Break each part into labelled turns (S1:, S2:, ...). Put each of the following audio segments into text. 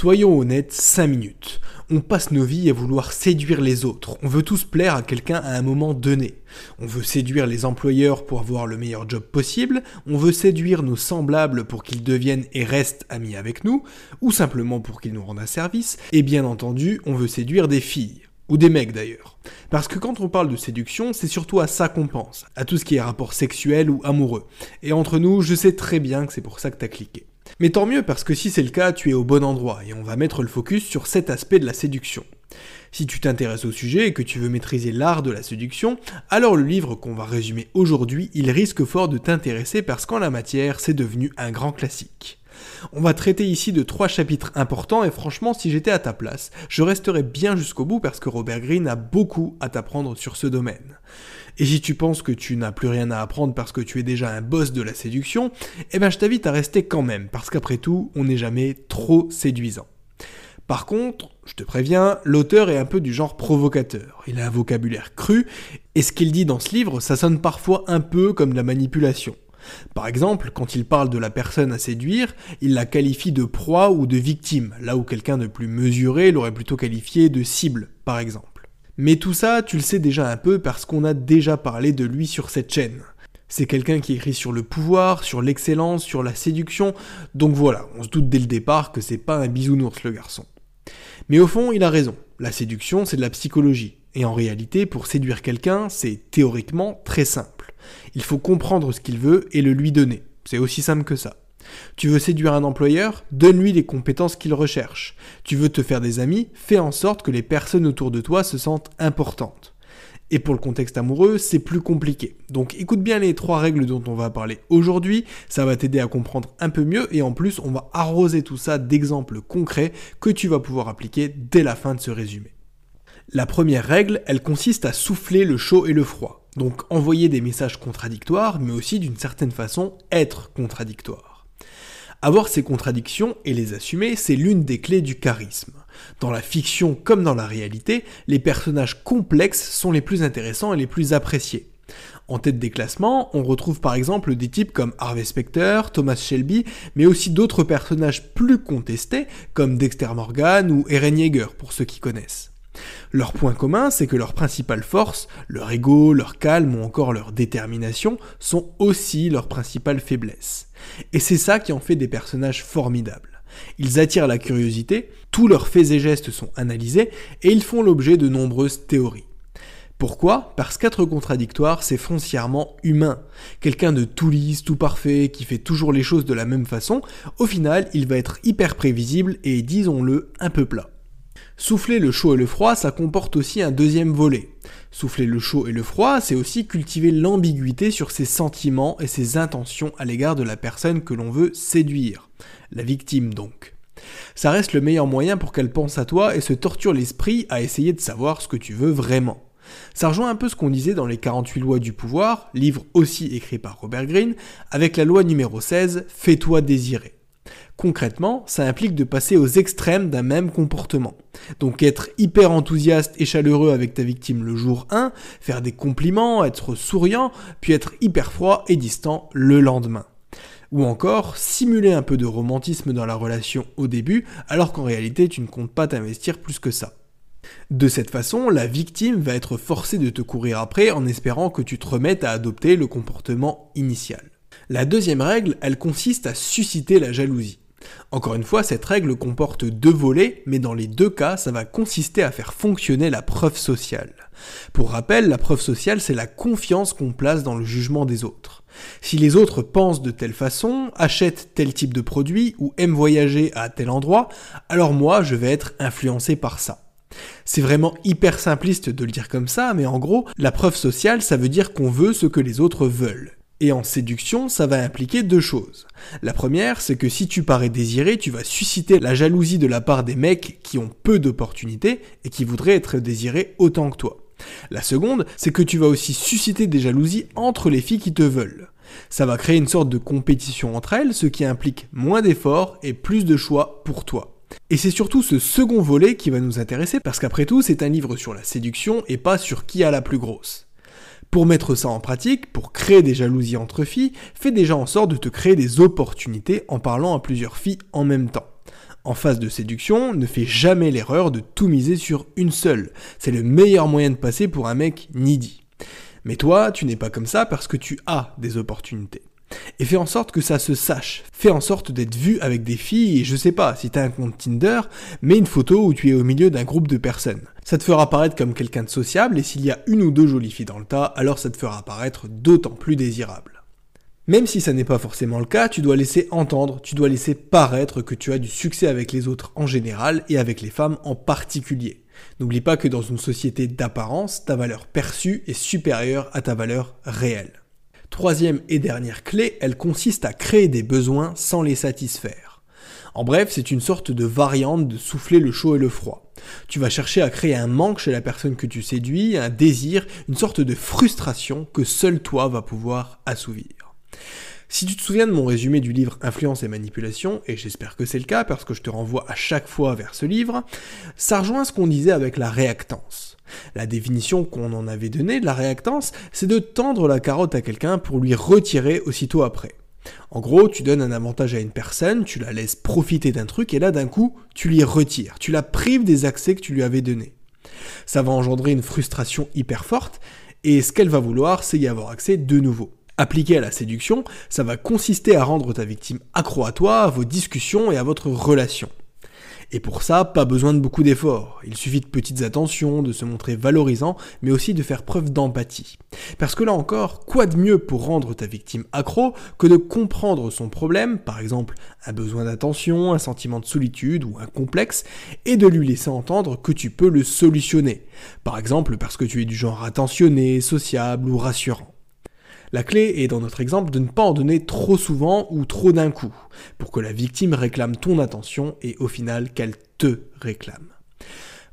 S1: Soyons honnêtes 5 minutes. On passe nos vies à vouloir séduire les autres. On veut tous plaire à quelqu'un à un moment donné. On veut séduire les employeurs pour avoir le meilleur job possible. On veut séduire nos semblables pour qu'ils deviennent et restent amis avec nous. Ou simplement pour qu'ils nous rendent un service. Et bien entendu, on veut séduire des filles. Ou des mecs d'ailleurs. Parce que quand on parle de séduction, c'est surtout à ça qu'on pense. À tout ce qui est rapport sexuel ou amoureux. Et entre nous, je sais très bien que c'est pour ça que t'as cliqué. Mais tant mieux parce que si c'est le cas, tu es au bon endroit et on va mettre le focus sur cet aspect de la séduction. Si tu t'intéresses au sujet et que tu veux maîtriser l'art de la séduction, alors le livre qu'on va résumer aujourd'hui, il risque fort de t'intéresser parce qu'en la matière, c'est devenu un grand classique. On va traiter ici de trois chapitres importants et franchement, si j'étais à ta place, je resterais bien jusqu'au bout parce que Robert Greene a beaucoup à t'apprendre sur ce domaine. Et si tu penses que tu n'as plus rien à apprendre parce que tu es déjà un boss de la séduction, eh ben je t'invite à rester quand même, parce qu'après tout, on n'est jamais trop séduisant. Par contre, je te préviens, l'auteur est un peu du genre provocateur. Il a un vocabulaire cru, et ce qu'il dit dans ce livre, ça sonne parfois un peu comme de la manipulation. Par exemple, quand il parle de la personne à séduire, il la qualifie de proie ou de victime, là où quelqu'un de plus mesuré l'aurait plutôt qualifié de cible, par exemple. Mais tout ça, tu le sais déjà un peu parce qu'on a déjà parlé de lui sur cette chaîne. C'est quelqu'un qui écrit sur le pouvoir, sur l'excellence, sur la séduction, donc voilà, on se doute dès le départ que c'est pas un bisounours le garçon. Mais au fond, il a raison. La séduction, c'est de la psychologie. Et en réalité, pour séduire quelqu'un, c'est théoriquement très simple. Il faut comprendre ce qu'il veut et le lui donner. C'est aussi simple que ça. Tu veux séduire un employeur Donne-lui les compétences qu'il recherche. Tu veux te faire des amis Fais en sorte que les personnes autour de toi se sentent importantes. Et pour le contexte amoureux, c'est plus compliqué. Donc écoute bien les trois règles dont on va parler aujourd'hui, ça va t'aider à comprendre un peu mieux et en plus on va arroser tout ça d'exemples concrets que tu vas pouvoir appliquer dès la fin de ce résumé. La première règle, elle consiste à souffler le chaud et le froid. Donc envoyer des messages contradictoires, mais aussi d'une certaine façon être contradictoire. Avoir ces contradictions et les assumer, c'est l'une des clés du charisme. Dans la fiction comme dans la réalité, les personnages complexes sont les plus intéressants et les plus appréciés. En tête des classements, on retrouve par exemple des types comme Harvey Specter, Thomas Shelby, mais aussi d'autres personnages plus contestés comme Dexter Morgan ou Eren Yeager pour ceux qui connaissent. Leur point commun, c'est que leurs principales forces, leur ego, leur calme ou encore leur détermination, sont aussi leurs principales faiblesses. Et c'est ça qui en fait des personnages formidables. Ils attirent la curiosité, tous leurs faits et gestes sont analysés, et ils font l'objet de nombreuses théories. Pourquoi? Parce qu'être contradictoire, c'est foncièrement humain. Quelqu'un de tout lisse, tout parfait, qui fait toujours les choses de la même façon, au final, il va être hyper prévisible et, disons-le, un peu plat. Souffler le chaud et le froid, ça comporte aussi un deuxième volet. Souffler le chaud et le froid, c'est aussi cultiver l'ambiguïté sur ses sentiments et ses intentions à l'égard de la personne que l'on veut séduire. La victime donc. Ça reste le meilleur moyen pour qu'elle pense à toi et se torture l'esprit à essayer de savoir ce que tu veux vraiment. Ça rejoint un peu ce qu'on disait dans les 48 lois du pouvoir, livre aussi écrit par Robert Greene, avec la loi numéro 16, Fais-toi désirer. Concrètement, ça implique de passer aux extrêmes d'un même comportement. Donc être hyper enthousiaste et chaleureux avec ta victime le jour 1, faire des compliments, être souriant, puis être hyper froid et distant le lendemain. Ou encore simuler un peu de romantisme dans la relation au début, alors qu'en réalité tu ne comptes pas t'investir plus que ça. De cette façon, la victime va être forcée de te courir après en espérant que tu te remettes à adopter le comportement initial. La deuxième règle, elle consiste à susciter la jalousie. Encore une fois, cette règle comporte deux volets, mais dans les deux cas, ça va consister à faire fonctionner la preuve sociale. Pour rappel, la preuve sociale, c'est la confiance qu'on place dans le jugement des autres. Si les autres pensent de telle façon, achètent tel type de produit ou aiment voyager à tel endroit, alors moi, je vais être influencé par ça. C'est vraiment hyper simpliste de le dire comme ça, mais en gros, la preuve sociale, ça veut dire qu'on veut ce que les autres veulent. Et en séduction, ça va impliquer deux choses. La première, c'est que si tu parais désiré, tu vas susciter la jalousie de la part des mecs qui ont peu d'opportunités et qui voudraient être désirés autant que toi. La seconde, c'est que tu vas aussi susciter des jalousies entre les filles qui te veulent. Ça va créer une sorte de compétition entre elles, ce qui implique moins d'efforts et plus de choix pour toi. Et c'est surtout ce second volet qui va nous intéresser parce qu'après tout, c'est un livre sur la séduction et pas sur qui a la plus grosse. Pour mettre ça en pratique, pour créer des jalousies entre filles, fais déjà en sorte de te créer des opportunités en parlant à plusieurs filles en même temps. En phase de séduction, ne fais jamais l'erreur de tout miser sur une seule. C'est le meilleur moyen de passer pour un mec needy. Mais toi, tu n'es pas comme ça parce que tu as des opportunités. Et fais en sorte que ça se sache. Fais en sorte d'être vu avec des filles et je sais pas, si t'as un compte Tinder, mets une photo où tu es au milieu d'un groupe de personnes. Ça te fera paraître comme quelqu'un de sociable et s'il y a une ou deux jolies filles dans le tas, alors ça te fera paraître d'autant plus désirable. Même si ça n'est pas forcément le cas, tu dois laisser entendre, tu dois laisser paraître que tu as du succès avec les autres en général et avec les femmes en particulier. N'oublie pas que dans une société d'apparence, ta valeur perçue est supérieure à ta valeur réelle. Troisième et dernière clé, elle consiste à créer des besoins sans les satisfaire. En bref, c'est une sorte de variante de souffler le chaud et le froid. Tu vas chercher à créer un manque chez la personne que tu séduis, un désir, une sorte de frustration que seul toi va pouvoir assouvir. Si tu te souviens de mon résumé du livre Influence et Manipulation, et j'espère que c'est le cas parce que je te renvoie à chaque fois vers ce livre, ça rejoint ce qu'on disait avec la réactance. La définition qu'on en avait donnée de la réactance, c'est de tendre la carotte à quelqu'un pour lui retirer aussitôt après. En gros, tu donnes un avantage à une personne, tu la laisses profiter d'un truc, et là d'un coup, tu lui retires, tu la prives des accès que tu lui avais donnés. Ça va engendrer une frustration hyper forte, et ce qu'elle va vouloir, c'est y avoir accès de nouveau. Appliqué à la séduction, ça va consister à rendre ta victime accro à toi, à vos discussions et à votre relation. Et pour ça, pas besoin de beaucoup d'efforts. Il suffit de petites attentions, de se montrer valorisant, mais aussi de faire preuve d'empathie. Parce que là encore, quoi de mieux pour rendre ta victime accro que de comprendre son problème, par exemple un besoin d'attention, un sentiment de solitude ou un complexe, et de lui laisser entendre que tu peux le solutionner. Par exemple parce que tu es du genre attentionné, sociable ou rassurant. La clé est dans notre exemple de ne pas en donner trop souvent ou trop d'un coup, pour que la victime réclame ton attention et au final qu'elle te réclame.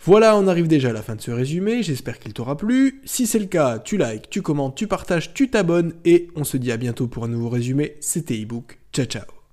S1: Voilà, on arrive déjà à la fin de ce résumé, j'espère qu'il t'aura plu. Si c'est le cas, tu likes, tu commentes, tu partages, tu t'abonnes et on se dit à bientôt pour un nouveau résumé. C'était ebook. Ciao ciao